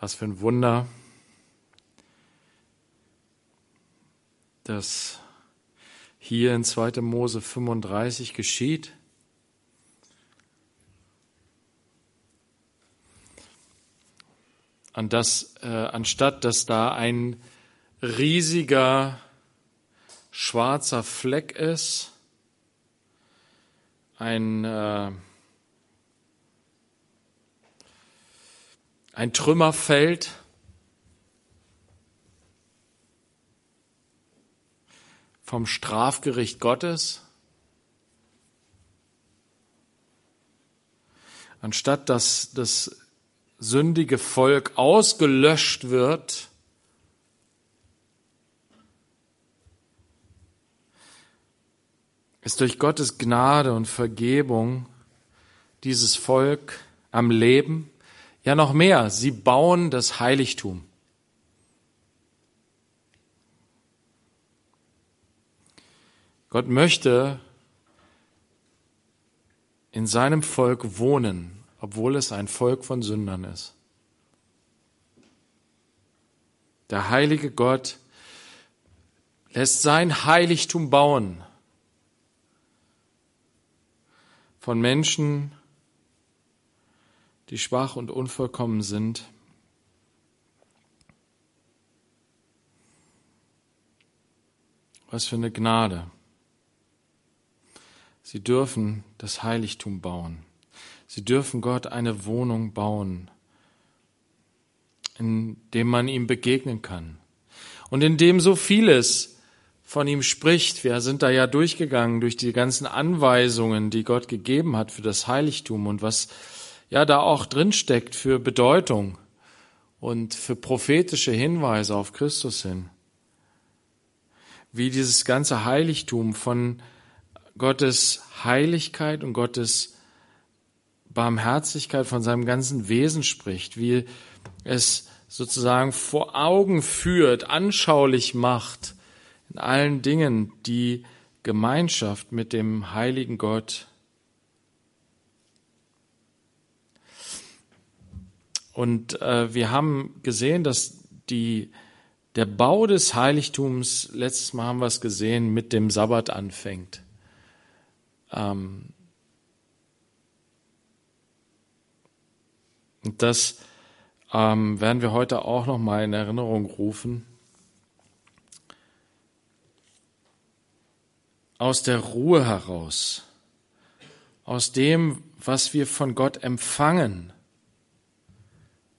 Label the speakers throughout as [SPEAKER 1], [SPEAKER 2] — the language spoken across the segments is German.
[SPEAKER 1] Was für ein Wunder, dass hier in 2. Mose 35 geschieht. An das, äh, anstatt dass da ein riesiger schwarzer Fleck ist, ein, äh, ein Trümmerfeld, vom Strafgericht Gottes, anstatt dass das sündige Volk ausgelöscht wird, ist durch Gottes Gnade und Vergebung dieses Volk am Leben. Ja, noch mehr, sie bauen das Heiligtum. Gott möchte in seinem Volk wohnen, obwohl es ein Volk von Sündern ist. Der heilige Gott lässt sein Heiligtum bauen von Menschen, die schwach und unvollkommen sind. Was für eine Gnade. Sie dürfen das Heiligtum bauen. Sie dürfen Gott eine Wohnung bauen, in dem man ihm begegnen kann und in dem so vieles von ihm spricht. Wir sind da ja durchgegangen durch die ganzen Anweisungen, die Gott gegeben hat für das Heiligtum und was ja da auch drinsteckt für Bedeutung und für prophetische Hinweise auf Christus hin. Wie dieses ganze Heiligtum von Gottes Heiligkeit und Gottes Barmherzigkeit von seinem ganzen Wesen spricht, wie es sozusagen vor Augen führt, anschaulich macht in allen Dingen die Gemeinschaft mit dem heiligen Gott. Und äh, wir haben gesehen, dass die, der Bau des Heiligtums, letztes Mal haben wir es gesehen, mit dem Sabbat anfängt. Ähm, und das ähm, werden wir heute auch noch mal in Erinnerung rufen. Aus der Ruhe heraus, aus dem, was wir von Gott empfangen,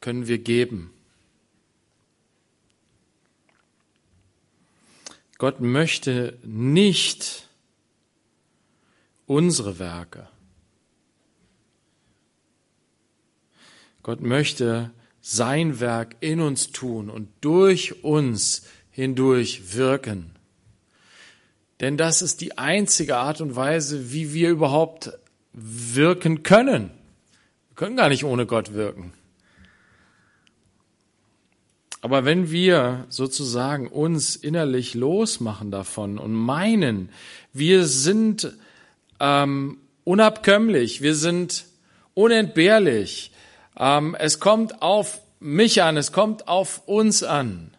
[SPEAKER 1] können wir geben. Gott möchte nicht unsere Werke. Gott möchte sein Werk in uns tun und durch uns hindurch wirken. Denn das ist die einzige Art und Weise, wie wir überhaupt wirken können. Wir können gar nicht ohne Gott wirken. Aber wenn wir sozusagen uns innerlich losmachen davon und meinen, wir sind ähm, unabkömmlich, wir sind unentbehrlich. Ähm, es kommt auf mich an, es kommt auf uns an.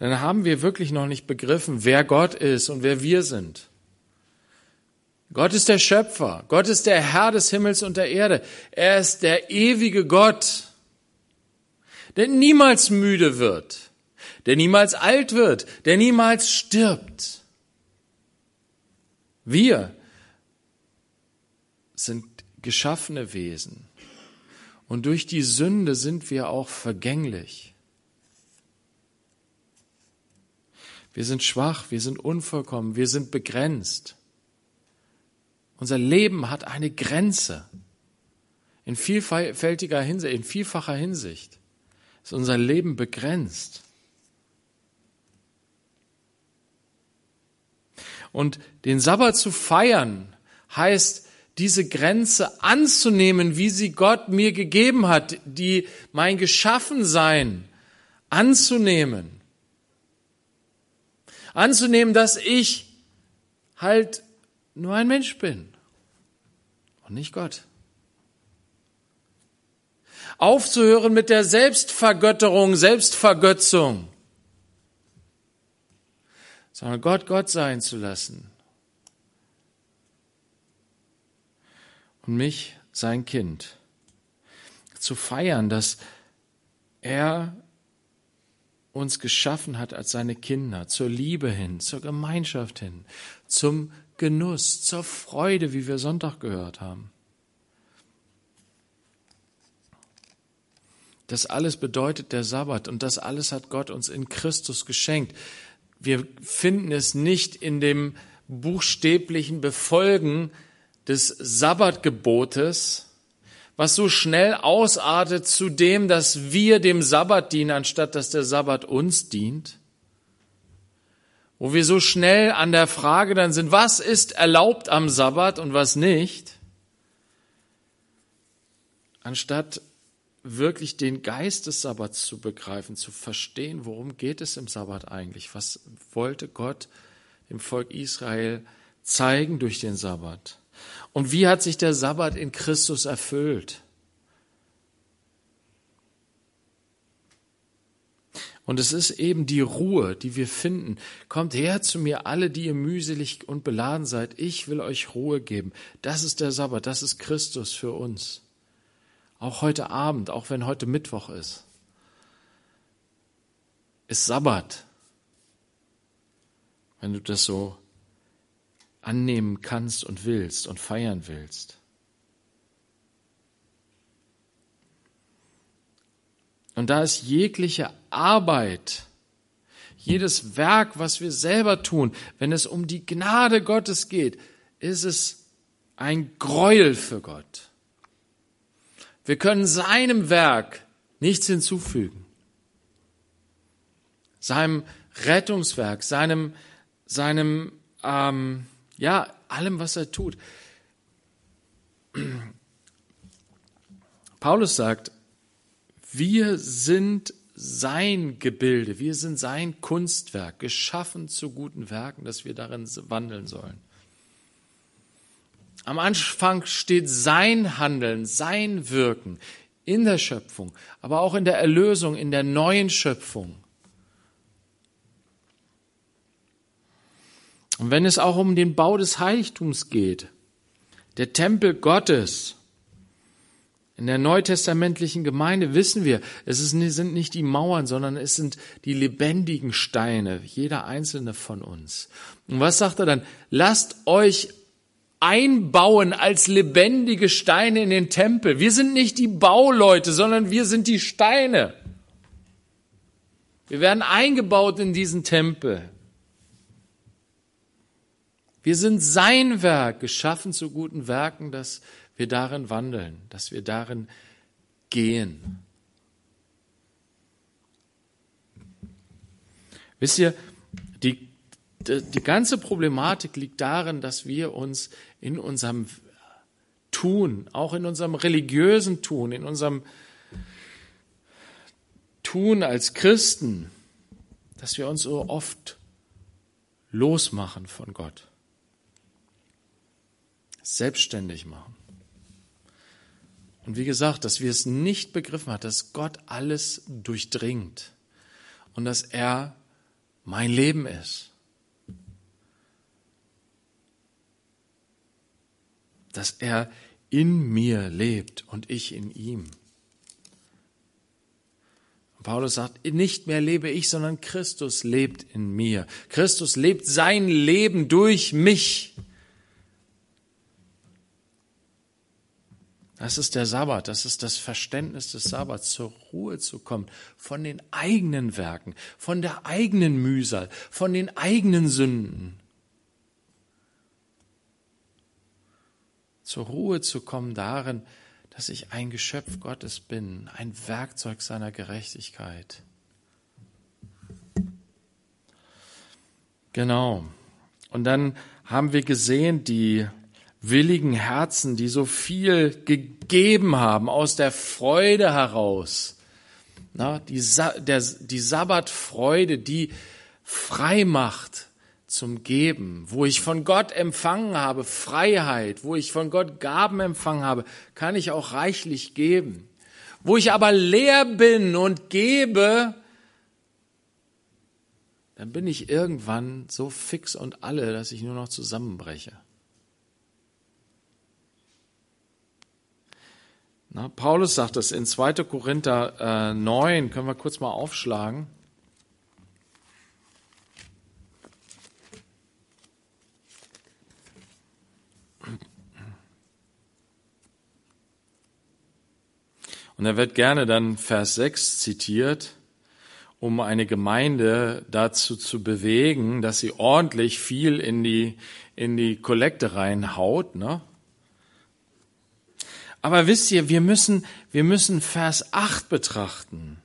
[SPEAKER 1] Dann haben wir wirklich noch nicht begriffen, wer Gott ist und wer wir sind. Gott ist der Schöpfer, Gott ist der Herr des Himmels und der Erde. Er ist der ewige Gott, der niemals müde wird, der niemals alt wird, der niemals stirbt. Wir sind geschaffene Wesen. Und durch die Sünde sind wir auch vergänglich. Wir sind schwach, wir sind unvollkommen, wir sind begrenzt. Unser Leben hat eine Grenze. In vielfältiger Hinsicht, in vielfacher Hinsicht ist unser Leben begrenzt. Und den Sabbat zu feiern heißt, diese Grenze anzunehmen, wie sie Gott mir gegeben hat, die mein Geschaffensein anzunehmen. Anzunehmen, dass ich halt nur ein Mensch bin und nicht Gott. Aufzuhören mit der Selbstvergötterung, Selbstvergötzung. Sondern Gott Gott sein zu lassen. Und mich sein Kind. Zu feiern, dass er uns geschaffen hat als seine Kinder, zur Liebe hin, zur Gemeinschaft hin, zum Genuss, zur Freude, wie wir Sonntag gehört haben. Das alles bedeutet der Sabbat und das alles hat Gott uns in Christus geschenkt. Wir finden es nicht in dem buchstäblichen Befolgen des Sabbatgebotes, was so schnell ausartet zu dem, dass wir dem Sabbat dienen, anstatt dass der Sabbat uns dient. Wo wir so schnell an der Frage dann sind, was ist erlaubt am Sabbat und was nicht, anstatt wirklich den Geist des Sabbats zu begreifen, zu verstehen, worum geht es im Sabbat eigentlich? Was wollte Gott dem Volk Israel zeigen durch den Sabbat? Und wie hat sich der Sabbat in Christus erfüllt? Und es ist eben die Ruhe, die wir finden. Kommt her zu mir, alle, die ihr mühselig und beladen seid. Ich will euch Ruhe geben. Das ist der Sabbat, das ist Christus für uns. Auch heute Abend, auch wenn heute Mittwoch ist, ist Sabbat. Wenn du das so annehmen kannst und willst und feiern willst. Und da ist jegliche Arbeit, jedes Werk, was wir selber tun, wenn es um die Gnade Gottes geht, ist es ein Gräuel für Gott. Wir können seinem Werk nichts hinzufügen. Seinem Rettungswerk, seinem, seinem ähm, ja, allem, was er tut. Paulus sagt, wir sind sein Gebilde, wir sind sein Kunstwerk, geschaffen zu guten Werken, dass wir darin wandeln sollen. Am Anfang steht sein Handeln, sein Wirken in der Schöpfung, aber auch in der Erlösung, in der neuen Schöpfung. Und wenn es auch um den Bau des Heiligtums geht, der Tempel Gottes, in der neutestamentlichen Gemeinde wissen wir, es sind nicht die Mauern, sondern es sind die lebendigen Steine, jeder einzelne von uns. Und was sagt er dann? Lasst euch einbauen als lebendige Steine in den Tempel. Wir sind nicht die Bauleute, sondern wir sind die Steine. Wir werden eingebaut in diesen Tempel. Wir sind sein Werk, geschaffen zu guten Werken, dass wir darin wandeln, dass wir darin gehen. Wisst ihr, die ganze Problematik liegt darin, dass wir uns in unserem Tun, auch in unserem religiösen Tun, in unserem Tun als Christen, dass wir uns so oft losmachen von Gott selbstständig machen. Und wie gesagt, dass wir es nicht begriffen haben, dass Gott alles durchdringt und dass er mein Leben ist. Dass er in mir lebt und ich in ihm. Paulus sagt, nicht mehr lebe ich, sondern Christus lebt in mir. Christus lebt sein Leben durch mich. Das ist der Sabbat, das ist das Verständnis des Sabbats, zur Ruhe zu kommen von den eigenen Werken, von der eigenen Mühsal, von den eigenen Sünden. Zur Ruhe zu kommen darin, dass ich ein Geschöpf Gottes bin, ein Werkzeug seiner Gerechtigkeit. Genau. Und dann haben wir gesehen, die willigen Herzen, die so viel gegeben haben aus der Freude heraus. Na, die, der, die Sabbatfreude, die frei macht zum Geben, wo ich von Gott empfangen habe, Freiheit, wo ich von Gott Gaben empfangen habe, kann ich auch reichlich geben. Wo ich aber leer bin und gebe, dann bin ich irgendwann so fix und alle, dass ich nur noch zusammenbreche. Na, Paulus sagt das in 2. Korinther äh, 9, können wir kurz mal aufschlagen. Und da wird gerne dann Vers 6 zitiert, um eine Gemeinde dazu zu bewegen, dass sie ordentlich viel in die, in die Kollekte reinhaut, ne? Aber wisst ihr, wir müssen, wir müssen Vers 8 betrachten.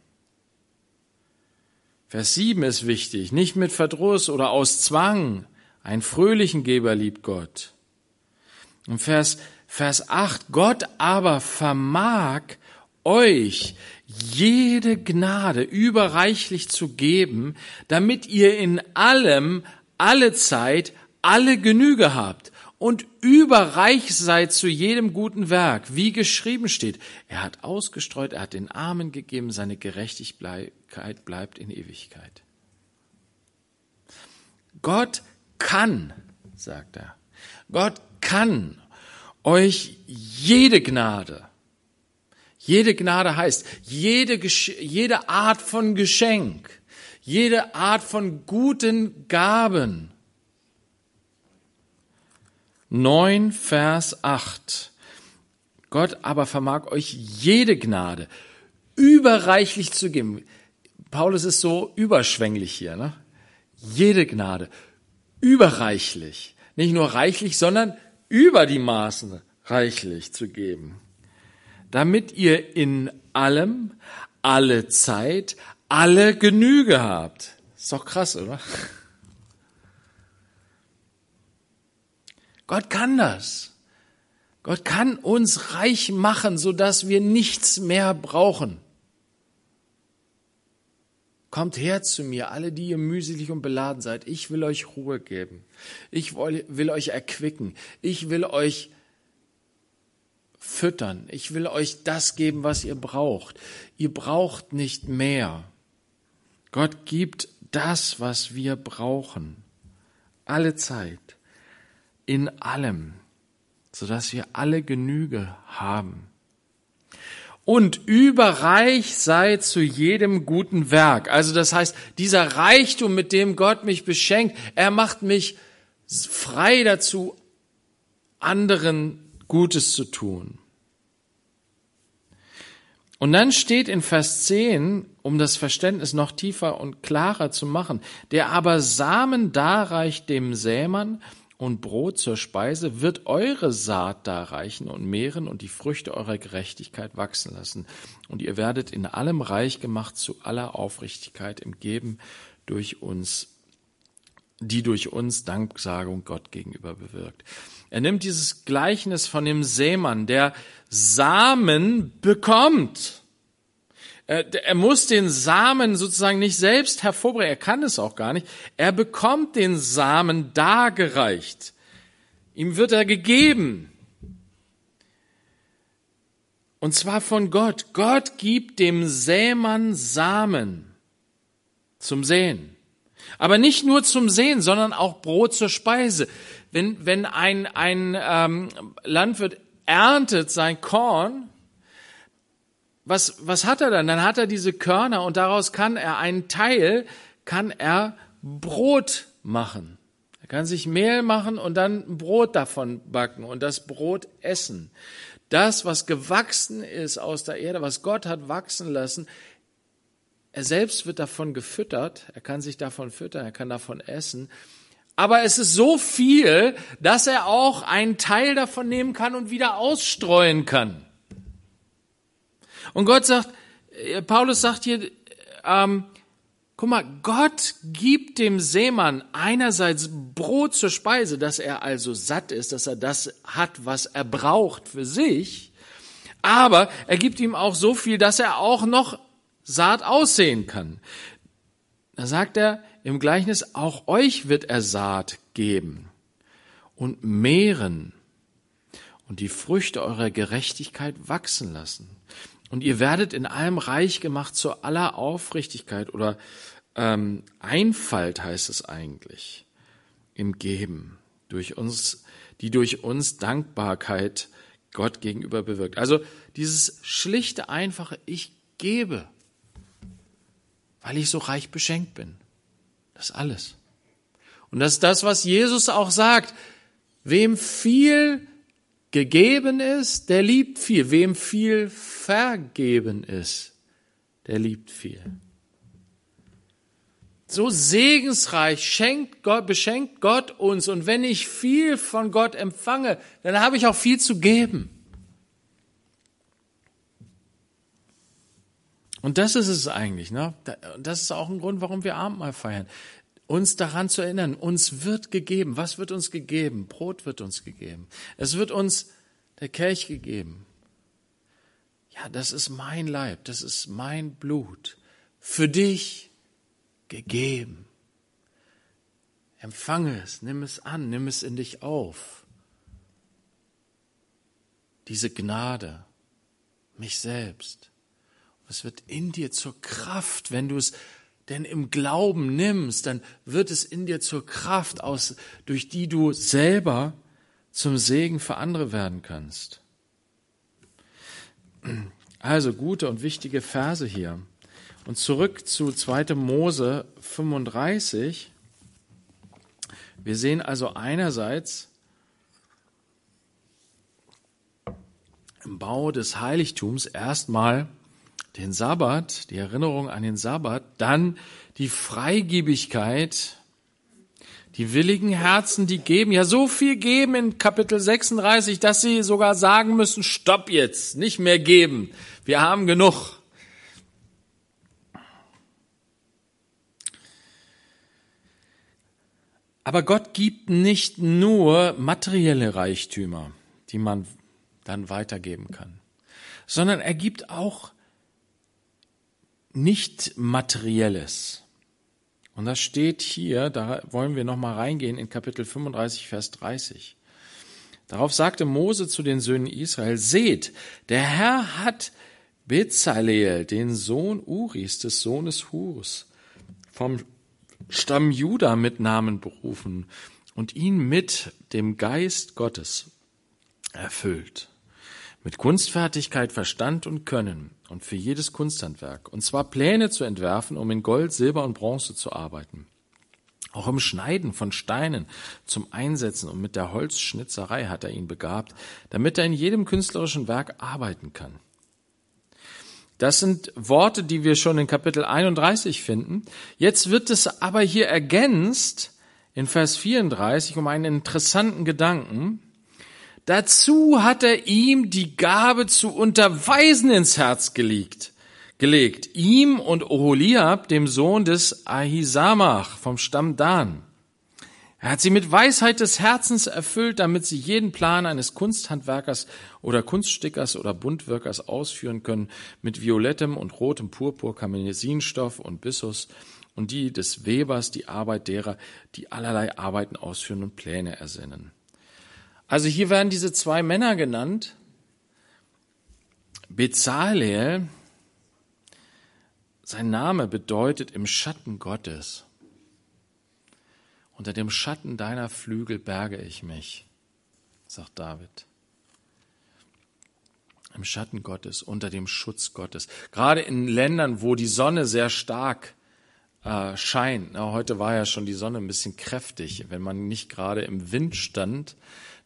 [SPEAKER 1] Vers 7 ist wichtig, nicht mit Verdruss oder aus Zwang. Ein fröhlichen Geber liebt Gott. Und Vers, Vers 8, Gott aber vermag euch jede Gnade überreichlich zu geben, damit ihr in allem, alle Zeit, alle Genüge habt und überreich seid zu jedem guten Werk, wie geschrieben steht. Er hat ausgestreut, er hat den Armen gegeben, seine Gerechtigkeit bleibt in Ewigkeit. Gott kann, sagt er, Gott kann euch jede Gnade, jede Gnade heißt, jede, jede Art von Geschenk, jede Art von guten Gaben, 9, Vers 8. Gott aber vermag euch jede Gnade überreichlich zu geben. Paulus ist so überschwänglich hier, ne? Jede Gnade überreichlich. Nicht nur reichlich, sondern über die Maßen reichlich zu geben. Damit ihr in allem, alle Zeit, alle Genüge habt. Ist doch krass, oder? Gott kann das. Gott kann uns reich machen, so dass wir nichts mehr brauchen. Kommt her zu mir, alle, die ihr mühselig und beladen seid. Ich will euch Ruhe geben. Ich will euch erquicken. Ich will euch füttern. Ich will euch das geben, was ihr braucht. Ihr braucht nicht mehr. Gott gibt das, was wir brauchen. Alle Zeit in allem, sodass wir alle Genüge haben. Und überreich sei zu jedem guten Werk. Also das heißt, dieser Reichtum, mit dem Gott mich beschenkt, er macht mich frei dazu, anderen Gutes zu tun. Und dann steht in Vers 10, um das Verständnis noch tiefer und klarer zu machen, der aber Samen darreicht dem Sämann und Brot zur Speise, wird eure Saat darreichen und mehren und die Früchte eurer Gerechtigkeit wachsen lassen. Und ihr werdet in allem reich gemacht zu aller Aufrichtigkeit im Geben durch uns, die durch uns Danksagung Gott gegenüber bewirkt. Er nimmt dieses Gleichnis von dem Seemann, der Samen bekommt. Er muss den Samen sozusagen nicht selbst hervorbringen. Er kann es auch gar nicht. Er bekommt den Samen dargereicht. Ihm wird er gegeben. Und zwar von Gott. Gott gibt dem Sämann Samen zum Sehen. Aber nicht nur zum Sehen, sondern auch Brot zur Speise. Wenn, wenn ein, ein ähm, Landwirt erntet sein Korn, was, was hat er dann? Dann hat er diese Körner und daraus kann er einen Teil, kann er Brot machen. Er kann sich Mehl machen und dann Brot davon backen und das Brot essen. Das, was gewachsen ist aus der Erde, was Gott hat wachsen lassen, er selbst wird davon gefüttert, er kann sich davon füttern, er kann davon essen. Aber es ist so viel, dass er auch einen Teil davon nehmen kann und wieder ausstreuen kann. Und Gott sagt, äh, Paulus sagt hier, ähm, guck mal, Gott gibt dem Seemann einerseits Brot zur Speise, dass er also satt ist, dass er das hat, was er braucht für sich, aber er gibt ihm auch so viel, dass er auch noch Saat aussehen kann. Da sagt er im Gleichnis, auch euch wird er Saat geben und mehren und die Früchte eurer Gerechtigkeit wachsen lassen. Und ihr werdet in allem reich gemacht zu aller Aufrichtigkeit oder ähm, Einfalt heißt es eigentlich im Geben durch uns, die durch uns Dankbarkeit Gott gegenüber bewirkt. Also dieses schlichte, einfache, ich gebe, weil ich so reich beschenkt bin. Das alles. Und das ist das, was Jesus auch sagt. Wem viel gegeben ist, der liebt viel. Wem viel vergeben ist, der liebt viel. So segensreich schenkt Gott, beschenkt Gott uns. Und wenn ich viel von Gott empfange, dann habe ich auch viel zu geben. Und das ist es eigentlich. Ne? Das ist auch ein Grund, warum wir Abendmahl feiern. Uns daran zu erinnern, uns wird gegeben. Was wird uns gegeben? Brot wird uns gegeben. Es wird uns der Kelch gegeben. Ja, das ist mein Leib, das ist mein Blut. Für dich gegeben. Empfange es, nimm es an, nimm es in dich auf. Diese Gnade, mich selbst. Es wird in dir zur Kraft, wenn du es denn im Glauben nimmst, dann wird es in dir zur Kraft aus, durch die du selber zum Segen für andere werden kannst. Also gute und wichtige Verse hier. Und zurück zu 2. Mose 35. Wir sehen also einerseits im Bau des Heiligtums erstmal den Sabbat, die Erinnerung an den Sabbat, dann die Freigebigkeit, die willigen Herzen, die geben, ja so viel geben in Kapitel 36, dass sie sogar sagen müssen, stopp jetzt, nicht mehr geben, wir haben genug. Aber Gott gibt nicht nur materielle Reichtümer, die man dann weitergeben kann, sondern er gibt auch nicht materielles. Und das steht hier, da wollen wir noch mal reingehen in Kapitel 35 Vers 30. Darauf sagte Mose zu den Söhnen Israel: Seht, der Herr hat Bezaleel, den Sohn Uris, des Sohnes Hurs, vom Stamm Juda mit Namen berufen und ihn mit dem Geist Gottes erfüllt. Mit Kunstfertigkeit, Verstand und Können und für jedes Kunsthandwerk. Und zwar Pläne zu entwerfen, um in Gold, Silber und Bronze zu arbeiten. Auch im Schneiden von Steinen zum Einsetzen und mit der Holzschnitzerei hat er ihn begabt, damit er in jedem künstlerischen Werk arbeiten kann. Das sind Worte, die wir schon in Kapitel 31 finden. Jetzt wird es aber hier ergänzt in Vers 34 um einen interessanten Gedanken. Dazu hat er ihm die Gabe zu unterweisen ins Herz gelegt, gelegt. Ihm und Oholiab, dem Sohn des Ahisamach vom Stamm Dan. Er hat sie mit Weisheit des Herzens erfüllt, damit sie jeden Plan eines Kunsthandwerkers oder Kunststickers oder Buntwirkers ausführen können, mit violettem und rotem Purpur, Kamesinstoff und Bissus, und die des Webers die Arbeit derer, die allerlei Arbeiten ausführen und Pläne ersinnen. Also hier werden diese zwei Männer genannt. Bezalel, sein Name bedeutet im Schatten Gottes. Unter dem Schatten deiner Flügel berge ich mich, sagt David. Im Schatten Gottes, unter dem Schutz Gottes. Gerade in Ländern, wo die Sonne sehr stark äh, scheint. Na, heute war ja schon die Sonne ein bisschen kräftig. Wenn man nicht gerade im Wind stand,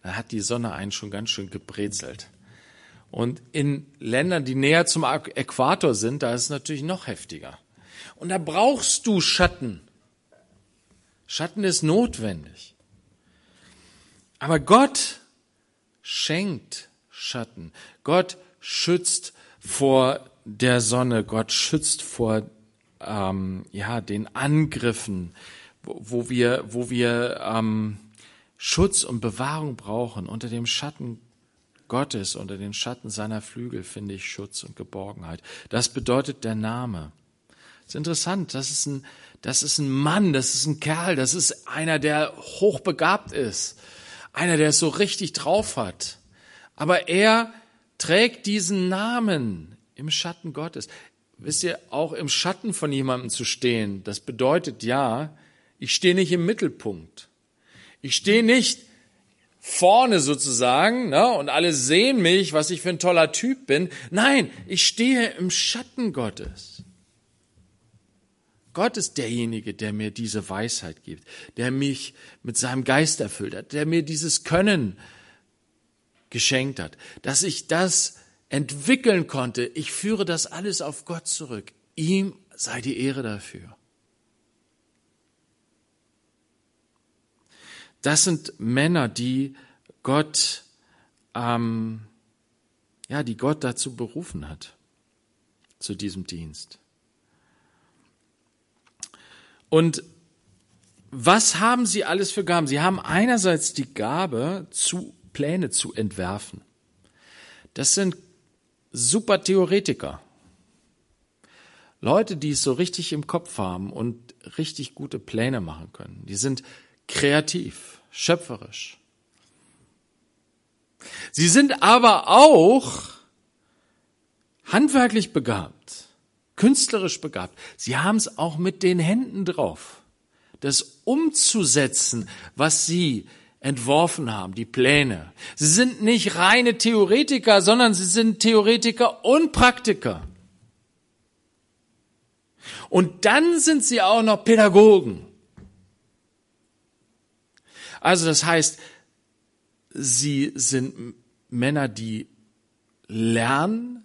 [SPEAKER 1] dann hat die Sonne einen schon ganz schön gebrezelt. Und in Ländern, die näher zum Äquator sind, da ist es natürlich noch heftiger. Und da brauchst du Schatten. Schatten ist notwendig. Aber Gott schenkt Schatten. Gott schützt vor der Sonne. Gott schützt vor ähm, ja den Angriffen, wo, wo wir wo wir ähm, Schutz und Bewahrung brauchen. Unter dem Schatten Gottes, unter den Schatten seiner Flügel finde ich Schutz und Geborgenheit. Das bedeutet der Name. Das ist interessant. Das ist ein das ist ein Mann, das ist ein Kerl, das ist einer, der hochbegabt ist, einer, der es so richtig drauf hat. Aber er trägt diesen Namen Im Schatten Gottes. Wisst ihr, auch im Schatten von jemandem zu stehen, das bedeutet ja, ich stehe nicht im Mittelpunkt. Ich stehe nicht vorne sozusagen, ne, und alle sehen mich, was ich für ein toller Typ bin. Nein, ich stehe im Schatten Gottes. Gott ist derjenige, der mir diese Weisheit gibt, der mich mit seinem Geist erfüllt hat, der mir dieses Können geschenkt hat, dass ich das entwickeln konnte. Ich führe das alles auf Gott zurück. Ihm sei die Ehre dafür. Das sind Männer, die Gott, ähm, ja, die Gott dazu berufen hat, zu diesem Dienst. Und was haben sie alles für Gaben? Sie haben einerseits die Gabe, zu Pläne zu entwerfen. Das sind super Theoretiker. Leute, die es so richtig im Kopf haben und richtig gute Pläne machen können. Die sind kreativ, schöpferisch. Sie sind aber auch handwerklich begabt, künstlerisch begabt. Sie haben es auch mit den Händen drauf, das umzusetzen, was sie entworfen haben, die Pläne. Sie sind nicht reine Theoretiker, sondern sie sind Theoretiker und Praktiker. Und dann sind sie auch noch Pädagogen. Also das heißt, sie sind Männer, die lernbereit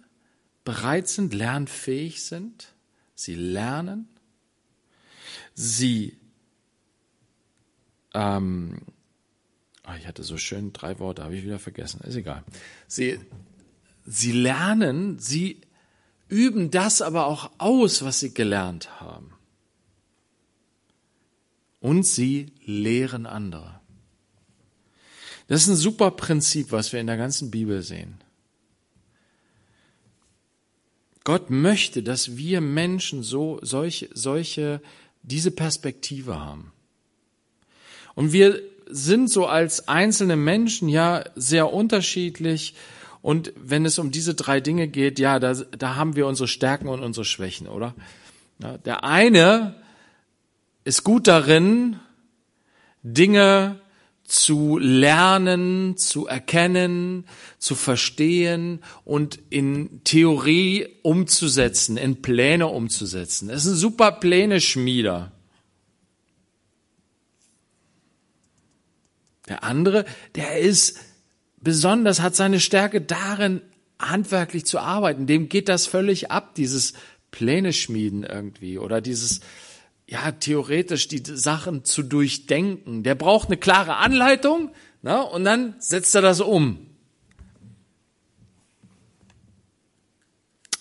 [SPEAKER 1] sind, lernfähig sind. Sie lernen. Sie ähm, oh, ich hatte so schön drei Worte, habe ich wieder vergessen. Ist egal. Sie, sie lernen, sie üben das aber auch aus, was sie gelernt haben. Und sie lehren andere. Das ist ein super Prinzip, was wir in der ganzen Bibel sehen. Gott möchte, dass wir Menschen so solche, solche, diese Perspektive haben. Und wir sind so als einzelne Menschen ja sehr unterschiedlich. Und wenn es um diese drei Dinge geht, ja, da, da haben wir unsere Stärken und unsere Schwächen, oder? Ja, der eine ist gut darin, Dinge zu lernen, zu erkennen, zu verstehen und in Theorie umzusetzen, in Pläne umzusetzen. Er ist ein super Pläne-Schmieder. Der andere, der ist besonders, hat seine Stärke darin, handwerklich zu arbeiten. Dem geht das völlig ab, dieses Pläne schmieden irgendwie oder dieses, ja, theoretisch die Sachen zu durchdenken. Der braucht eine klare Anleitung na, und dann setzt er das um.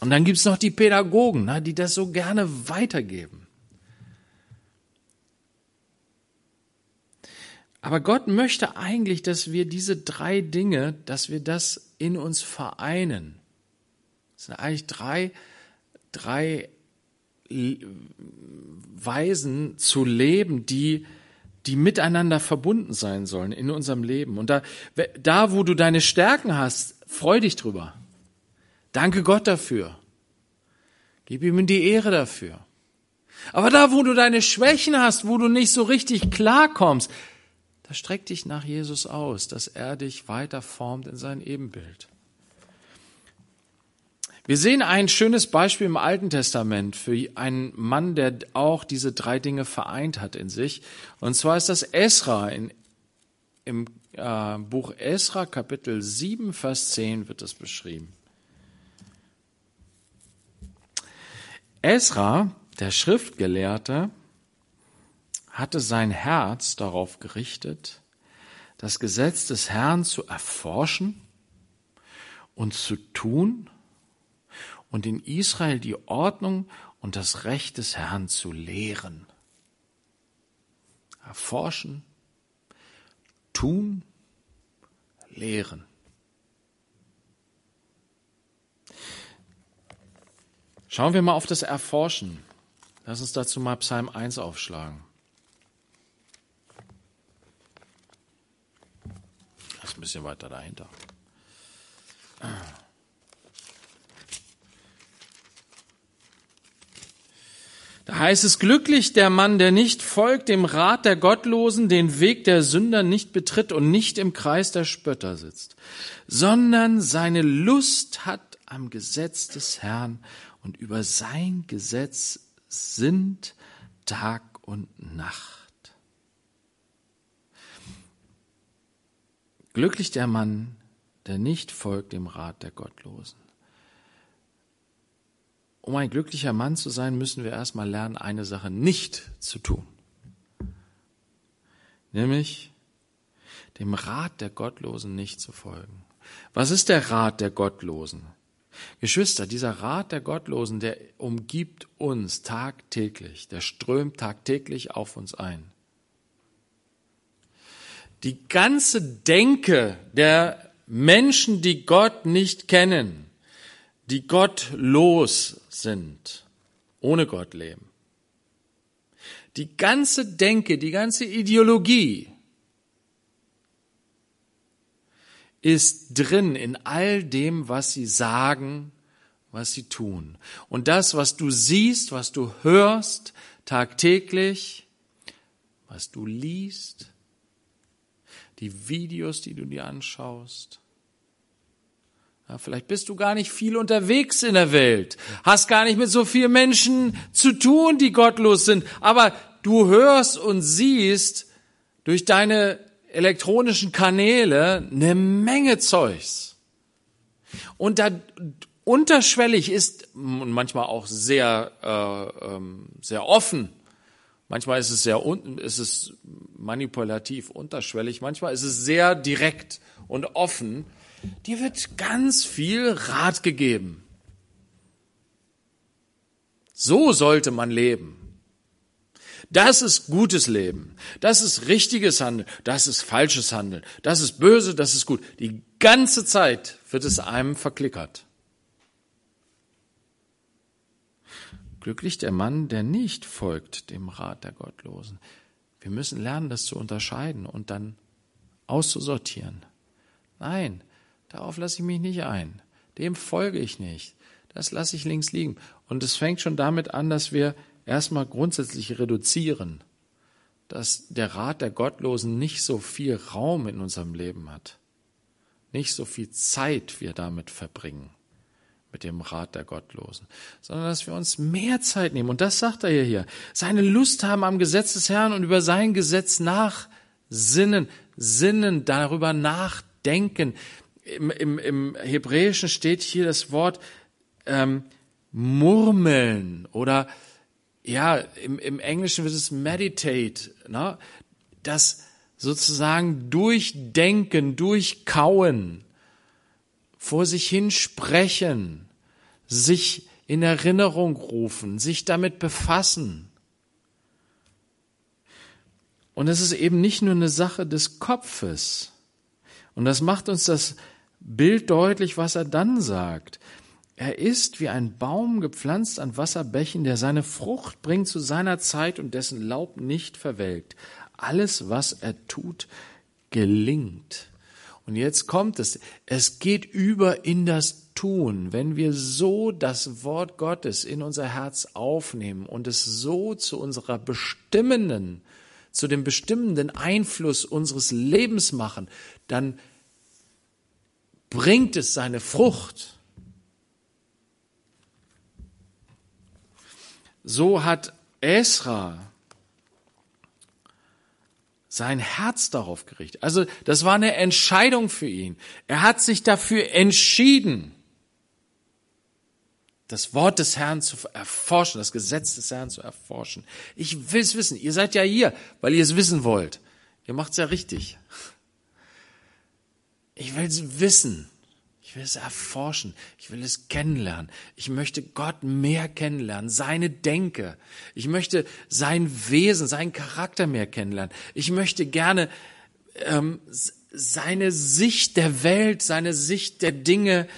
[SPEAKER 1] Und dann gibt's noch die Pädagogen, na, die das so gerne weitergeben. Aber Gott möchte eigentlich, dass wir diese drei Dinge, dass wir das in uns vereinen. Das sind eigentlich drei, drei Weisen zu leben, die, die miteinander verbunden sein sollen in unserem Leben. Und da, da, wo du deine Stärken hast, freu dich drüber. Danke Gott dafür. Gib ihm die Ehre dafür. Aber da, wo du deine Schwächen hast, wo du nicht so richtig klarkommst, da streck dich nach Jesus aus, dass er dich weiter formt in sein Ebenbild. Wir sehen ein schönes Beispiel im Alten Testament für einen Mann, der auch diese drei Dinge vereint hat in sich. Und zwar ist das Esra. In, Im äh, Buch Esra, Kapitel 7, Vers 10 wird das beschrieben. Esra, der Schriftgelehrte, hatte sein Herz darauf gerichtet, das Gesetz des Herrn zu erforschen und zu tun und in Israel die Ordnung und das Recht des Herrn zu lehren. Erforschen, tun, lehren. Schauen wir mal auf das Erforschen. Lass uns dazu mal Psalm 1 aufschlagen. bisschen weiter dahinter. Da heißt es, glücklich der Mann, der nicht folgt dem Rat der Gottlosen, den Weg der Sünder nicht betritt und nicht im Kreis der Spötter sitzt, sondern seine Lust hat am Gesetz des Herrn und über sein Gesetz sind Tag und Nacht. Glücklich der Mann, der nicht folgt dem Rat der Gottlosen. Um ein glücklicher Mann zu sein, müssen wir erstmal lernen, eine Sache nicht zu tun. Nämlich dem Rat der Gottlosen nicht zu folgen. Was ist der Rat der Gottlosen? Geschwister, dieser Rat der Gottlosen, der umgibt uns tagtäglich, der strömt tagtäglich auf uns ein. Die ganze Denke der Menschen, die Gott nicht kennen, die gottlos sind, ohne Gott leben. Die ganze Denke, die ganze Ideologie ist drin in all dem, was sie sagen, was sie tun. Und das, was du siehst, was du hörst tagtäglich, was du liest, die Videos, die du dir anschaust. Ja, vielleicht bist du gar nicht viel unterwegs in der Welt, hast gar nicht mit so vielen Menschen zu tun, die gottlos sind, aber du hörst und siehst durch deine elektronischen Kanäle eine Menge Zeugs. Und da unterschwellig ist und manchmal auch sehr äh, ähm, sehr offen. Manchmal ist es sehr ist es manipulativ unterschwellig. Manchmal ist es sehr direkt und offen. Dir wird ganz viel Rat gegeben. So sollte man leben. Das ist gutes Leben. Das ist richtiges Handeln. Das ist falsches Handeln. Das ist böse. Das ist gut. Die ganze Zeit wird es einem verklickert. Glücklich der Mann, der nicht folgt dem Rat der Gottlosen. Wir müssen lernen, das zu unterscheiden und dann auszusortieren. Nein, darauf lasse ich mich nicht ein. Dem folge ich nicht. Das lasse ich links liegen. Und es fängt schon damit an, dass wir erstmal grundsätzlich reduzieren, dass der Rat der Gottlosen nicht so viel Raum in unserem Leben hat, nicht so viel Zeit wir damit verbringen mit dem Rat der Gottlosen, sondern dass wir uns mehr Zeit nehmen. Und das sagt er ja hier. Seine Lust haben am Gesetz des Herrn und über sein Gesetz nachsinnen, sinnen, darüber nachdenken. Im, im, im Hebräischen steht hier das Wort ähm, murmeln oder ja, im, im Englischen wird es meditate, ne? das sozusagen durchdenken, durchkauen, vor sich hin sprechen, sich in Erinnerung rufen, sich damit befassen. Und es ist eben nicht nur eine Sache des Kopfes. Und das macht uns das Bild deutlich, was er dann sagt. Er ist wie ein Baum gepflanzt an Wasserbächen, der seine Frucht bringt zu seiner Zeit und dessen Laub nicht verwelkt. Alles, was er tut, gelingt. Und jetzt kommt es. Es geht über in das Tun. Wenn wir so das Wort Gottes in unser Herz aufnehmen und es so zu unserer bestimmenden, zu dem bestimmenden Einfluss unseres Lebens machen, dann bringt es seine Frucht. So hat Esra sein Herz darauf gerichtet. Also das war eine Entscheidung für ihn. Er hat sich dafür entschieden, das Wort des Herrn zu erforschen, das Gesetz des Herrn zu erforschen. Ich will es wissen. Ihr seid ja hier, weil ihr es wissen wollt. Ihr macht's ja richtig. Ich will es wissen. Ich will es erforschen. Ich will es kennenlernen. Ich möchte Gott mehr kennenlernen, seine Denke. Ich möchte sein Wesen, seinen Charakter mehr kennenlernen. Ich möchte gerne ähm, seine Sicht der Welt, seine Sicht der Dinge,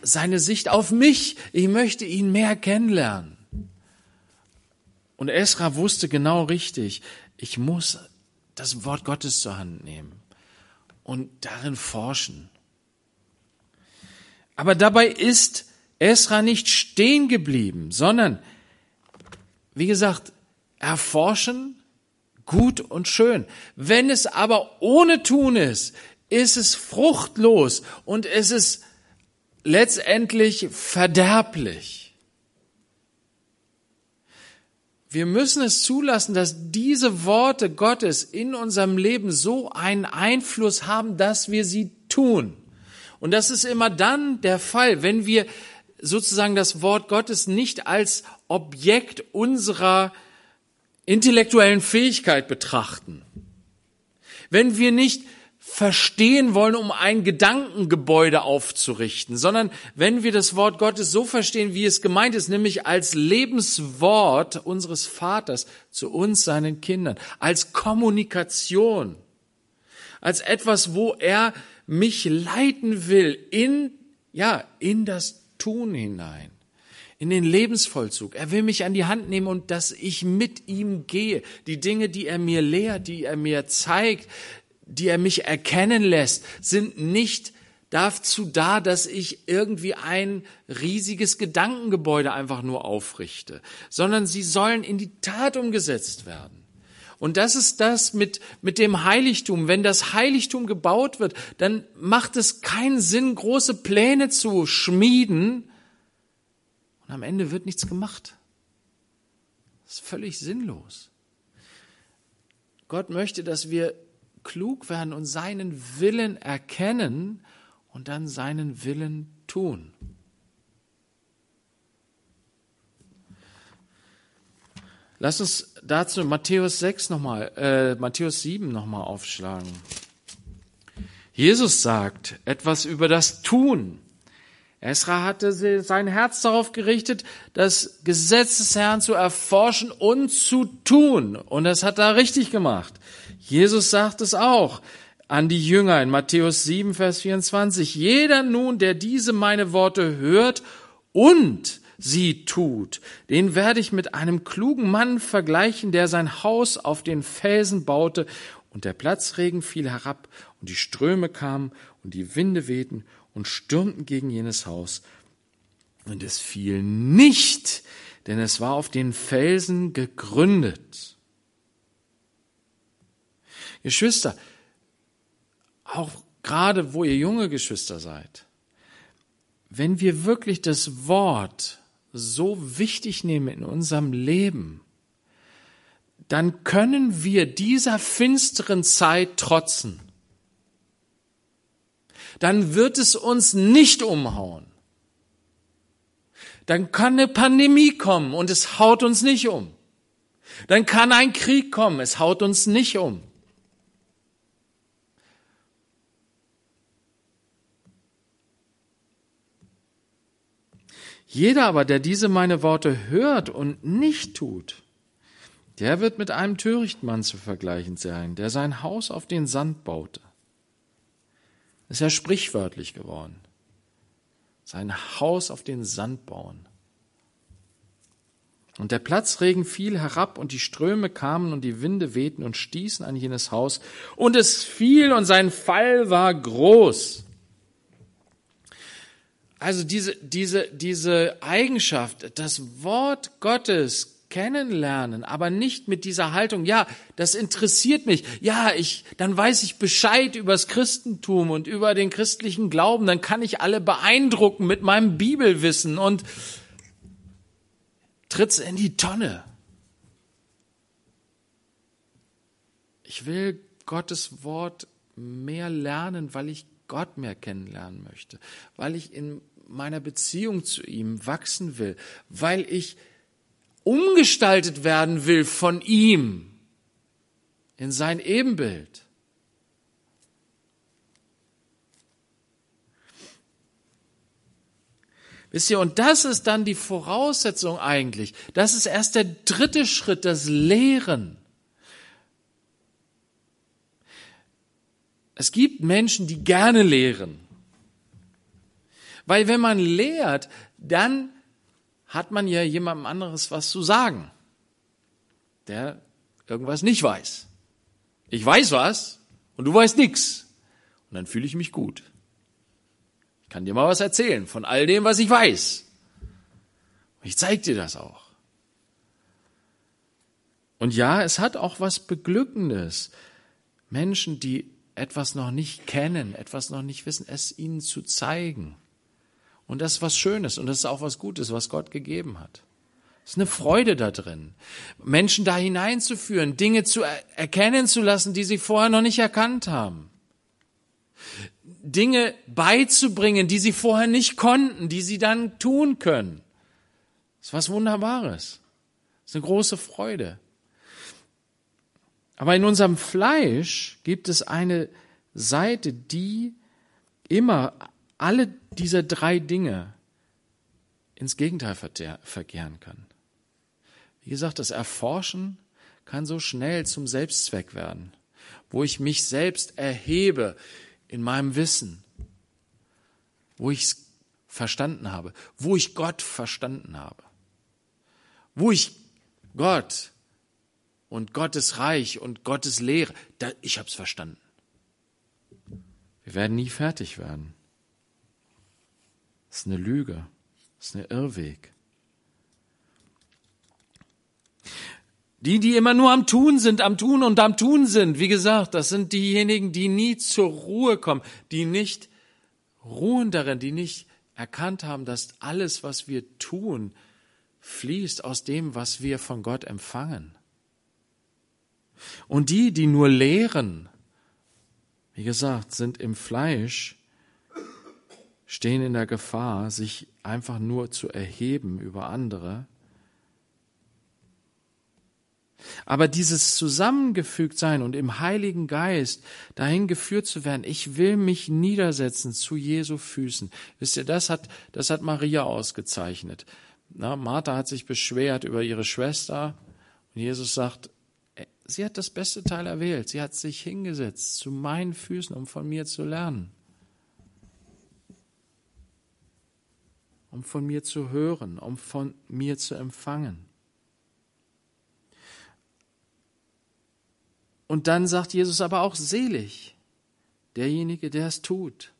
[SPEAKER 1] seine Sicht auf mich. Ich möchte ihn mehr kennenlernen. Und Esra wusste genau richtig, ich muss das Wort Gottes zur Hand nehmen und darin forschen. Aber dabei ist Esra nicht stehen geblieben, sondern wie gesagt, erforschen, gut und schön. Wenn es aber ohne Tun ist, ist es fruchtlos und es ist letztendlich verderblich. Wir müssen es zulassen, dass diese Worte Gottes in unserem Leben so einen Einfluss haben, dass wir sie tun. Und das ist immer dann der Fall, wenn wir sozusagen das Wort Gottes nicht als Objekt unserer intellektuellen Fähigkeit betrachten. Wenn wir nicht verstehen wollen, um ein Gedankengebäude aufzurichten, sondern wenn wir das Wort Gottes so verstehen, wie es gemeint ist, nämlich als Lebenswort unseres Vaters zu uns, seinen Kindern, als Kommunikation, als etwas, wo er mich leiten will in, ja, in das Tun hinein, in den Lebensvollzug. Er will mich an die Hand nehmen und dass ich mit ihm gehe. Die Dinge, die er mir lehrt, die er mir zeigt, die er mich erkennen lässt, sind nicht dazu da, dass ich irgendwie ein riesiges Gedankengebäude einfach nur aufrichte, sondern sie sollen in die Tat umgesetzt werden. Und das ist das mit, mit dem Heiligtum. Wenn das Heiligtum gebaut wird, dann macht es keinen Sinn, große Pläne zu schmieden. Und am Ende wird nichts gemacht. Das ist völlig sinnlos. Gott möchte, dass wir klug werden und seinen Willen erkennen und dann seinen Willen tun. Lass uns dazu Matthäus 6 nochmal, äh, Matthäus 7 nochmal aufschlagen. Jesus sagt etwas über das Tun. Esra hatte sein Herz darauf gerichtet, das Gesetz des Herrn zu erforschen und zu tun. Und das hat er richtig gemacht. Jesus sagt es auch an die Jünger in Matthäus 7, Vers 24. Jeder nun, der diese meine Worte hört und sie tut. Den werde ich mit einem klugen Mann vergleichen, der sein Haus auf den Felsen baute, und der Platzregen fiel herab, und die Ströme kamen, und die Winde wehten und stürmten gegen jenes Haus. Und es fiel nicht, denn es war auf den Felsen gegründet. Geschwister, auch gerade wo ihr junge Geschwister seid, wenn wir wirklich das Wort so wichtig nehmen in unserem Leben, dann können wir dieser finsteren Zeit trotzen. Dann wird es uns nicht umhauen. Dann kann eine Pandemie kommen und es haut uns nicht um. Dann kann ein Krieg kommen, es haut uns nicht um. Jeder aber, der diese meine Worte hört und nicht tut, der wird mit einem törichten Mann zu vergleichen sein, der sein Haus auf den Sand baute. ist ja sprichwörtlich geworden. Sein Haus auf den Sand bauen. Und der Platzregen fiel herab und die Ströme kamen und die Winde wehten und stießen an jenes Haus und es fiel und sein Fall war groß. Also diese, diese, diese Eigenschaft, das Wort Gottes kennenlernen, aber nicht mit dieser Haltung, ja, das interessiert mich, ja, ich, dann weiß ich Bescheid übers Christentum und über den christlichen Glauben, dann kann ich alle beeindrucken mit meinem Bibelwissen und tritt's in die Tonne. Ich will Gottes Wort mehr lernen, weil ich Gott mehr kennenlernen möchte, weil ich in meiner Beziehung zu ihm wachsen will, weil ich umgestaltet werden will von ihm in sein Ebenbild. Wisst ihr, und das ist dann die Voraussetzung eigentlich. Das ist erst der dritte Schritt, das Lehren. Es gibt Menschen, die gerne lehren. Weil wenn man lehrt, dann hat man ja jemandem anderes was zu sagen, der irgendwas nicht weiß. Ich weiß was und du weißt nix. Und dann fühle ich mich gut. Ich kann dir mal was erzählen von all dem, was ich weiß. Ich zeig dir das auch. Und ja, es hat auch was Beglückendes, Menschen, die etwas noch nicht kennen, etwas noch nicht wissen, es ihnen zu zeigen. Und das ist was Schönes und das ist auch was Gutes, was Gott gegeben hat. Es ist eine Freude da drin, Menschen da hineinzuführen, Dinge zu erkennen zu lassen, die sie vorher noch nicht erkannt haben. Dinge beizubringen, die sie vorher nicht konnten, die sie dann tun können. Das ist was Wunderbares. Das ist eine große Freude. Aber in unserem Fleisch gibt es eine Seite, die immer alle diese drei Dinge ins Gegenteil verkehren kann. Wie gesagt, das Erforschen kann so schnell zum Selbstzweck werden, wo ich mich selbst erhebe in meinem Wissen, wo ich es verstanden habe, wo ich Gott verstanden habe, wo ich Gott und Gottes Reich und Gottes Lehre. Da, ich habe es verstanden. Wir werden nie fertig werden. Das ist eine Lüge. Das ist ein Irrweg. Die, die immer nur am Tun sind, am Tun und am Tun sind, wie gesagt, das sind diejenigen, die nie zur Ruhe kommen, die nicht ruhen darin, die nicht erkannt haben, dass alles, was wir tun, fließt aus dem, was wir von Gott empfangen. Und die, die nur lehren, wie gesagt, sind im Fleisch, stehen in der Gefahr, sich einfach nur zu erheben über andere. Aber dieses zusammengefügt sein und im Heiligen Geist dahin geführt zu werden, ich will mich niedersetzen zu Jesu Füßen. Wisst ihr, das hat, das hat Maria ausgezeichnet. Na, Martha hat sich beschwert über ihre Schwester und Jesus sagt, Sie hat das beste Teil erwählt. Sie hat sich hingesetzt zu meinen Füßen, um von mir zu lernen. Um von mir zu hören, um von mir zu empfangen. Und dann sagt Jesus aber auch selig, derjenige, der es tut.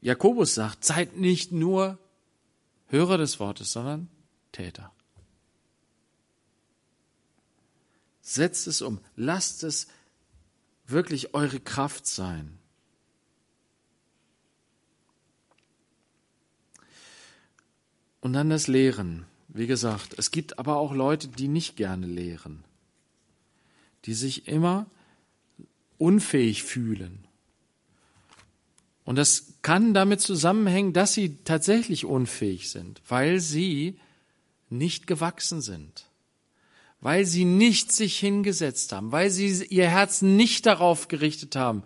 [SPEAKER 1] Jakobus sagt, seid nicht nur Hörer des Wortes, sondern Täter. Setzt es um. Lasst es wirklich eure Kraft sein. Und dann das Lehren. Wie gesagt, es gibt aber auch Leute, die nicht gerne lehren, die sich immer unfähig fühlen. Und das kann damit zusammenhängen, dass sie tatsächlich unfähig sind, weil sie nicht gewachsen sind weil sie nicht sich hingesetzt haben, weil sie ihr Herz nicht darauf gerichtet haben,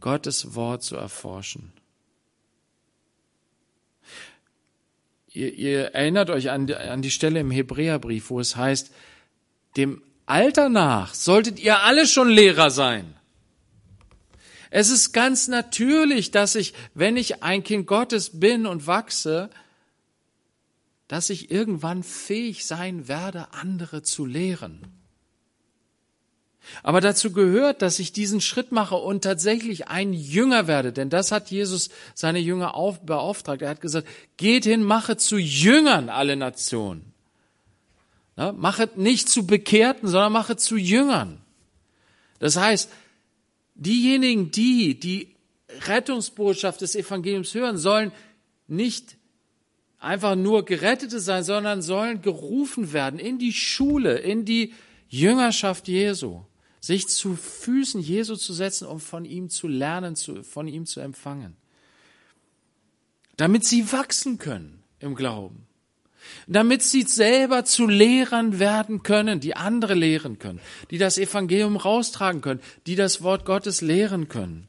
[SPEAKER 1] Gottes Wort zu erforschen. Ihr, ihr erinnert euch an an die Stelle im Hebräerbrief, wo es heißt, dem Alter nach solltet ihr alle schon Lehrer sein. Es ist ganz natürlich, dass ich, wenn ich ein Kind Gottes bin und wachse, dass ich irgendwann fähig sein werde, andere zu lehren. Aber dazu gehört, dass ich diesen Schritt mache und tatsächlich ein Jünger werde, denn das hat Jesus seine Jünger auf, beauftragt. Er hat gesagt, geht hin, mache zu Jüngern alle Nationen. Ja, mache nicht zu Bekehrten, sondern mache zu Jüngern. Das heißt, diejenigen, die die Rettungsbotschaft des Evangeliums hören, sollen nicht einfach nur Gerettete sein, sondern sollen gerufen werden in die Schule, in die Jüngerschaft Jesu, sich zu Füßen Jesu zu setzen, um von ihm zu lernen, von ihm zu empfangen. Damit sie wachsen können im Glauben. Damit sie selber zu Lehrern werden können, die andere lehren können, die das Evangelium raustragen können, die das Wort Gottes lehren können.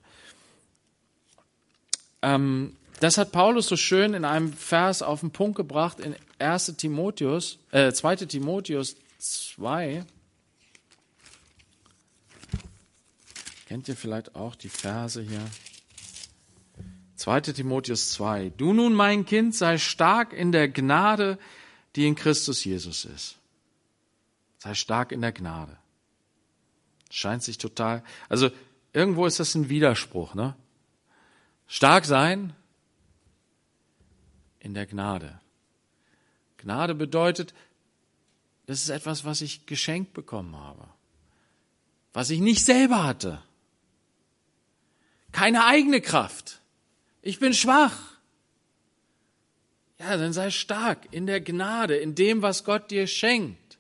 [SPEAKER 1] Ähm, das hat Paulus so schön in einem Vers auf den Punkt gebracht in 1. Timotheus, äh, 2. Timotheus 2. Kennt ihr vielleicht auch die Verse hier? 2. Timotheus 2. Du nun, mein Kind, sei stark in der Gnade, die in Christus Jesus ist. Sei stark in der Gnade. Scheint sich total, also irgendwo ist das ein Widerspruch, ne? Stark sein in der Gnade. Gnade bedeutet, das ist etwas, was ich geschenkt bekommen habe, was ich nicht selber hatte. Keine eigene Kraft. Ich bin schwach. Ja, dann sei stark in der Gnade, in dem, was Gott dir schenkt.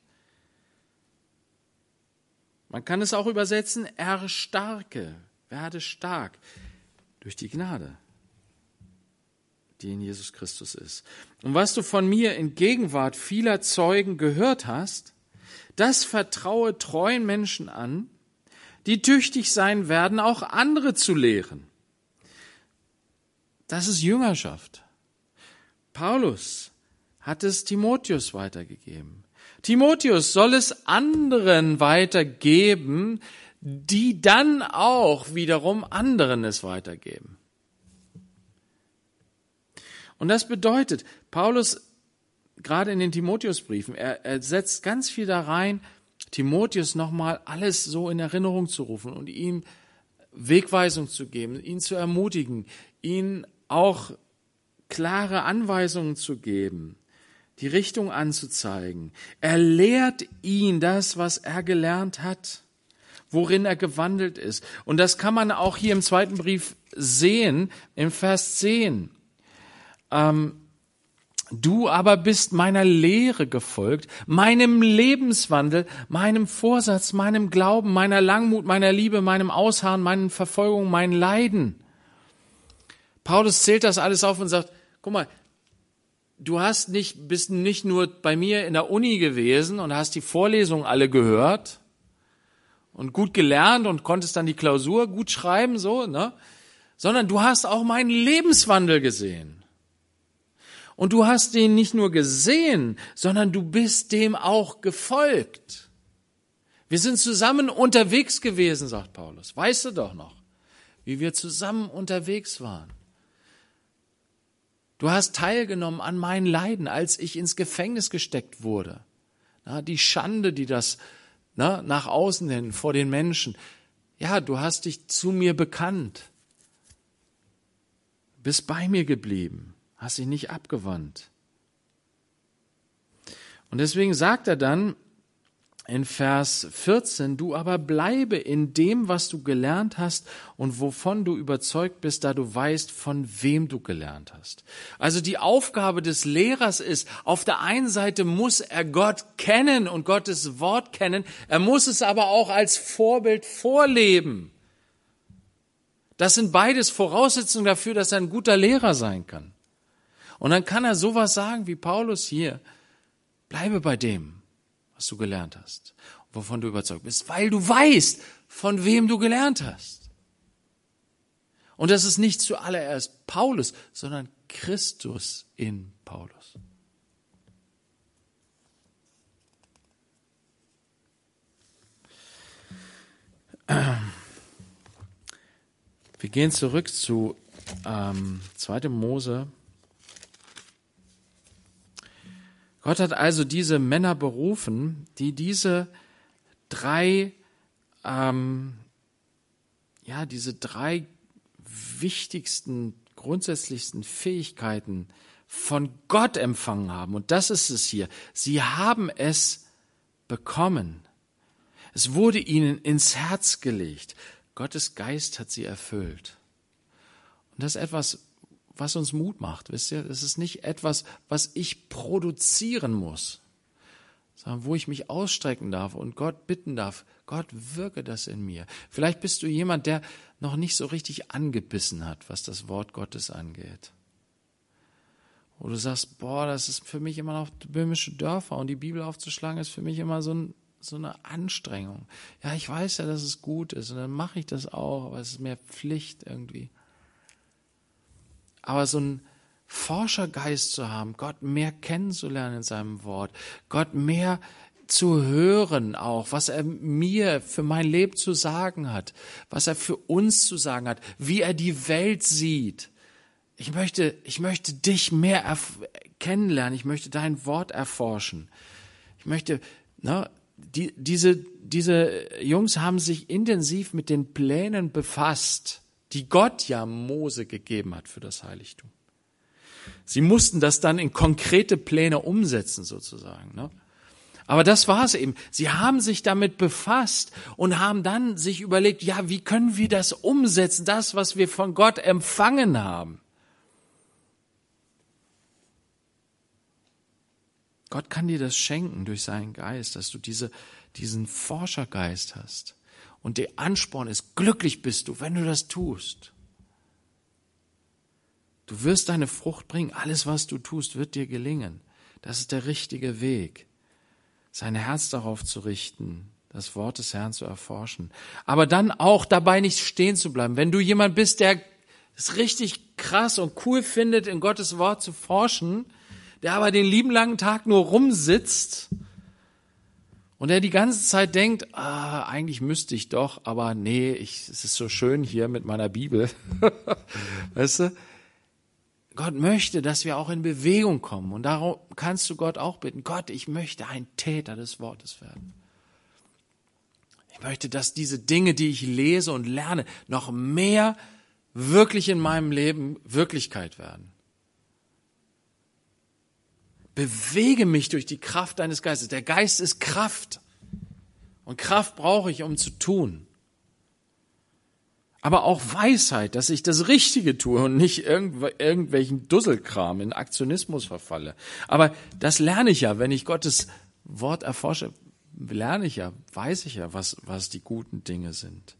[SPEAKER 1] Man kann es auch übersetzen, erstarke, werde stark durch die Gnade die in Jesus Christus ist. Und was du von mir in Gegenwart vieler Zeugen gehört hast, das vertraue treuen Menschen an, die tüchtig sein werden, auch andere zu lehren. Das ist Jüngerschaft. Paulus hat es Timotheus weitergegeben. Timotheus soll es anderen weitergeben, die dann auch wiederum anderen es weitergeben. Und das bedeutet, Paulus, gerade in den Timotheusbriefen, er, er setzt ganz viel da rein, Timotheus nochmal alles so in Erinnerung zu rufen und ihm Wegweisung zu geben, ihn zu ermutigen, ihn auch klare Anweisungen zu geben, die Richtung anzuzeigen. Er lehrt ihn das, was er gelernt hat, worin er gewandelt ist. Und das kann man auch hier im zweiten Brief sehen, im Vers 10 ähm, Du aber bist meiner Lehre gefolgt, meinem Lebenswandel, meinem Vorsatz, meinem Glauben, meiner Langmut, meiner Liebe, meinem Ausharren, meinen Verfolgungen, meinen Leiden. Paulus zählt das alles auf und sagt, guck mal, du hast nicht, bist nicht nur bei mir in der Uni gewesen und hast die Vorlesungen alle gehört und gut gelernt und konntest dann die Klausur gut schreiben, so, ne? Sondern du hast auch meinen Lebenswandel gesehen. Und du hast ihn nicht nur gesehen, sondern du bist dem auch gefolgt. Wir sind zusammen unterwegs gewesen, sagt Paulus. Weißt du doch noch, wie wir zusammen unterwegs waren. Du hast teilgenommen an meinen Leiden, als ich ins Gefängnis gesteckt wurde. Na, die Schande, die das na, nach außen hin vor den Menschen. Ja, du hast dich zu mir bekannt, bist bei mir geblieben hast dich nicht abgewandt. Und deswegen sagt er dann in Vers 14, du aber bleibe in dem, was du gelernt hast und wovon du überzeugt bist, da du weißt, von wem du gelernt hast. Also die Aufgabe des Lehrers ist, auf der einen Seite muss er Gott kennen und Gottes Wort kennen, er muss es aber auch als Vorbild vorleben. Das sind beides Voraussetzungen dafür, dass er ein guter Lehrer sein kann. Und dann kann er sowas sagen wie Paulus hier. Bleibe bei dem, was du gelernt hast, wovon du überzeugt bist, weil du weißt, von wem du gelernt hast. Und das ist nicht zuallererst Paulus, sondern Christus in Paulus. Wir gehen zurück zu ähm, 2. Mose Gott hat also diese Männer berufen, die diese drei, ähm, ja, diese drei wichtigsten, grundsätzlichsten Fähigkeiten von Gott empfangen haben. Und das ist es hier. Sie haben es bekommen. Es wurde ihnen ins Herz gelegt. Gottes Geist hat sie erfüllt. Und das ist etwas, was uns Mut macht. Wisst ihr, es ist nicht etwas, was ich produzieren muss, sondern wo ich mich ausstrecken darf und Gott bitten darf, Gott wirke das in mir. Vielleicht bist du jemand, der noch nicht so richtig angebissen hat, was das Wort Gottes angeht. Wo du sagst, boah, das ist für mich immer noch böhmische Dörfer und die Bibel aufzuschlagen ist für mich immer so, ein, so eine Anstrengung. Ja, ich weiß ja, dass es gut ist und dann mache ich das auch, aber es ist mehr Pflicht irgendwie aber so ein Forschergeist zu haben, Gott mehr kennenzulernen in seinem Wort, Gott mehr zu hören auch, was er mir für mein Leben zu sagen hat, was er für uns zu sagen hat, wie er die Welt sieht. Ich möchte, ich möchte dich mehr kennenlernen, ich möchte dein Wort erforschen. Ich möchte, ne, die, diese, diese Jungs haben sich intensiv mit den Plänen befasst die Gott ja Mose gegeben hat für das Heiligtum. Sie mussten das dann in konkrete Pläne umsetzen sozusagen. Ne? Aber das war es eben. Sie haben sich damit befasst und haben dann sich überlegt, ja, wie können wir das umsetzen, das, was wir von Gott empfangen haben. Gott kann dir das schenken durch seinen Geist, dass du diese, diesen Forschergeist hast. Und der Ansporn ist, glücklich bist du, wenn du das tust. Du wirst deine Frucht bringen. Alles, was du tust, wird dir gelingen. Das ist der richtige Weg. Sein Herz darauf zu richten, das Wort des Herrn zu erforschen. Aber dann auch dabei nicht stehen zu bleiben. Wenn du jemand bist, der es richtig krass und cool findet, in Gottes Wort zu forschen, der aber den lieben langen Tag nur rumsitzt und der die ganze Zeit denkt, ah, eigentlich müsste ich doch, aber nee, ich, es ist so schön hier mit meiner Bibel. weißt du? Gott möchte, dass wir auch in Bewegung kommen. Und darum kannst du Gott auch bitten, Gott, ich möchte ein Täter des Wortes werden. Ich möchte, dass diese Dinge, die ich lese und lerne, noch mehr wirklich in meinem Leben Wirklichkeit werden. Bewege mich durch die Kraft deines Geistes. Der Geist ist Kraft. Und Kraft brauche ich, um zu tun. Aber auch Weisheit, dass ich das Richtige tue und nicht irgendw irgendwelchen Dusselkram in Aktionismus verfalle. Aber das lerne ich ja, wenn ich Gottes Wort erforsche, lerne ich ja, weiß ich ja, was, was die guten Dinge sind.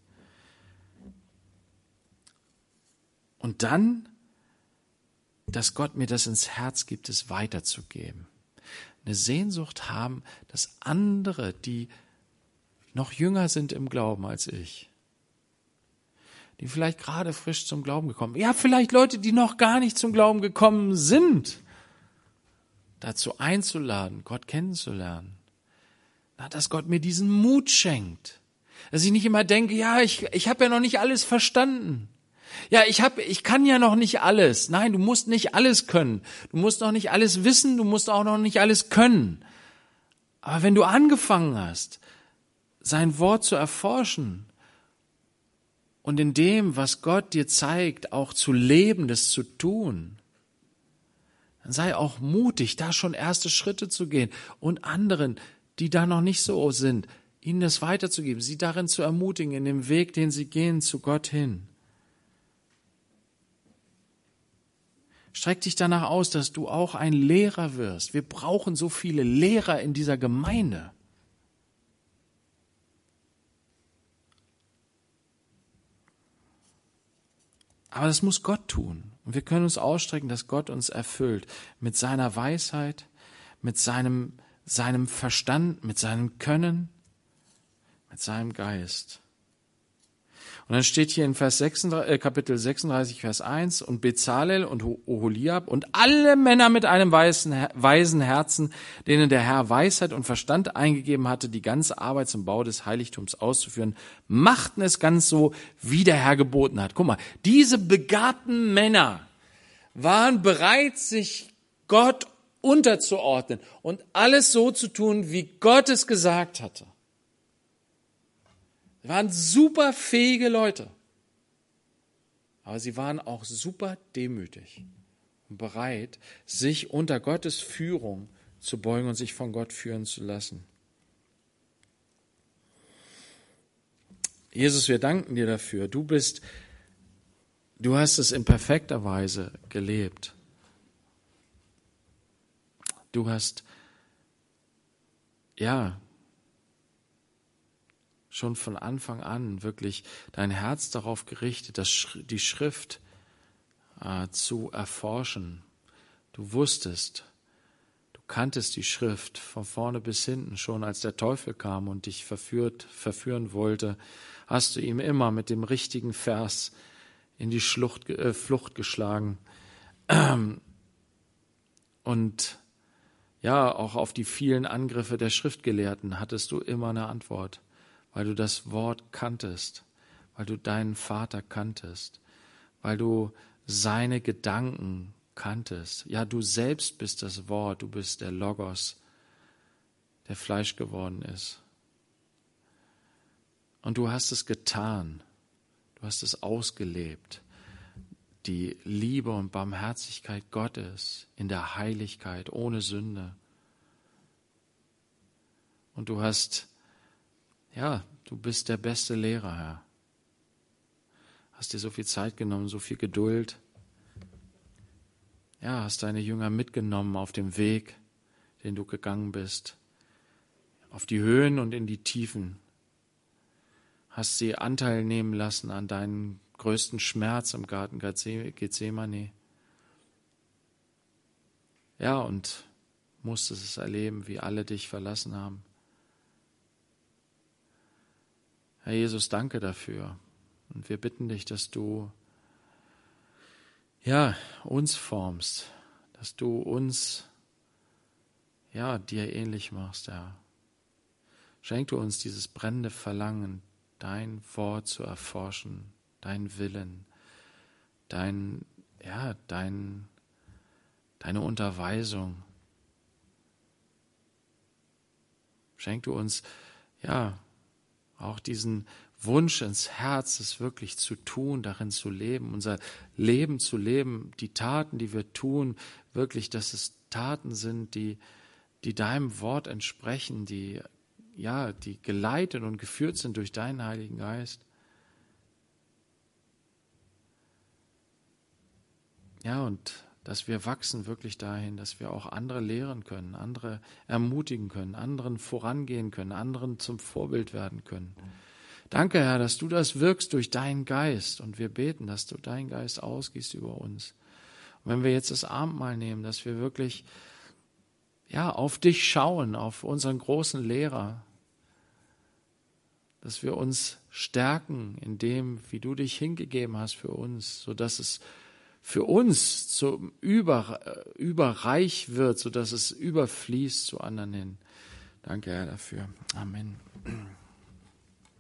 [SPEAKER 1] Und dann dass Gott mir das ins Herz gibt, es weiterzugeben. Eine Sehnsucht haben, dass andere, die noch jünger sind im Glauben als ich, die vielleicht gerade frisch zum Glauben gekommen, ja, vielleicht Leute, die noch gar nicht zum Glauben gekommen sind, dazu einzuladen, Gott kennenzulernen. Na, dass Gott mir diesen Mut schenkt. Dass ich nicht immer denke, ja, ich, ich habe ja noch nicht alles verstanden. Ja, ich hab, ich kann ja noch nicht alles. Nein, du musst nicht alles können. Du musst noch nicht alles wissen, du musst auch noch nicht alles können. Aber wenn du angefangen hast, sein Wort zu erforschen und in dem, was Gott dir zeigt, auch zu leben, das zu tun, dann sei auch mutig, da schon erste Schritte zu gehen und anderen, die da noch nicht so sind, ihnen das weiterzugeben, sie darin zu ermutigen, in dem Weg, den sie gehen, zu Gott hin. Streck dich danach aus, dass du auch ein Lehrer wirst. Wir brauchen so viele Lehrer in dieser Gemeinde. Aber das muss Gott tun. Und wir können uns ausstrecken, dass Gott uns erfüllt mit seiner Weisheit, mit seinem, seinem Verstand, mit seinem Können, mit seinem Geist. Und dann steht hier in Vers 36, äh, Kapitel 36, Vers 1, und Bezalel und Oholiab und alle Männer mit einem weisen, weisen Herzen, denen der Herr Weisheit und Verstand eingegeben hatte, die ganze Arbeit zum Bau des Heiligtums auszuführen, machten es ganz so, wie der Herr geboten hat. Guck mal, diese begabten Männer waren bereit, sich Gott unterzuordnen und alles so zu tun, wie Gott es gesagt hatte. Sie waren super fähige Leute. Aber sie waren auch super demütig und bereit, sich unter Gottes Führung zu beugen und sich von Gott führen zu lassen. Jesus, wir danken dir dafür. Du bist, du hast es in perfekter Weise gelebt. Du hast, ja, schon von Anfang an wirklich dein Herz darauf gerichtet, das, die Schrift äh, zu erforschen. Du wusstest, du kanntest die Schrift von vorne bis hinten schon, als der Teufel kam und dich verführt, verführen wollte, hast du ihm immer mit dem richtigen Vers in die Schlucht, äh, Flucht geschlagen. Und ja, auch auf die vielen Angriffe der Schriftgelehrten hattest du immer eine Antwort weil du das Wort kanntest, weil du deinen Vater kanntest, weil du seine Gedanken kanntest. Ja, du selbst bist das Wort, du bist der Logos, der Fleisch geworden ist. Und du hast es getan, du hast es ausgelebt. die Liebe und Barmherzigkeit Gottes in der Heiligkeit, ohne Sünde. Und du hast, ja, du bist der beste Lehrer, Herr. Hast dir so viel Zeit genommen, so viel Geduld. Ja, hast deine Jünger mitgenommen auf dem Weg, den du gegangen bist, auf die Höhen und in die Tiefen. Hast sie Anteil nehmen lassen an deinen größten Schmerz im Garten Gethsemane. Ja, und musstest es erleben, wie alle dich verlassen haben. Herr Jesus, danke dafür. Und wir bitten dich, dass du ja, uns formst, dass du uns ja, dir ähnlich machst, Herr. Schenk du uns dieses brennende Verlangen, dein Wort zu erforschen, dein Willen, dein, ja, dein, deine Unterweisung. Schenk du uns, ja, auch diesen Wunsch ins Herz, es wirklich zu tun, darin zu leben, unser Leben zu leben, die Taten, die wir tun, wirklich, dass es Taten sind, die, die deinem Wort entsprechen, die, ja, die geleitet und geführt sind durch deinen Heiligen Geist. Ja, und dass wir wachsen wirklich dahin, dass wir auch andere lehren können, andere ermutigen können, anderen vorangehen können, anderen zum Vorbild werden können. Danke, Herr, dass du das wirkst durch deinen Geist und wir beten, dass du deinen Geist ausgießt über uns. Und wenn wir jetzt das Abendmahl nehmen, dass wir wirklich ja, auf dich schauen, auf unseren großen Lehrer, dass wir uns stärken in dem, wie du dich hingegeben hast für uns, so dass es für uns zum Über, überreich wird, so dass es überfließt zu anderen hin. Danke, Herr, dafür. Amen.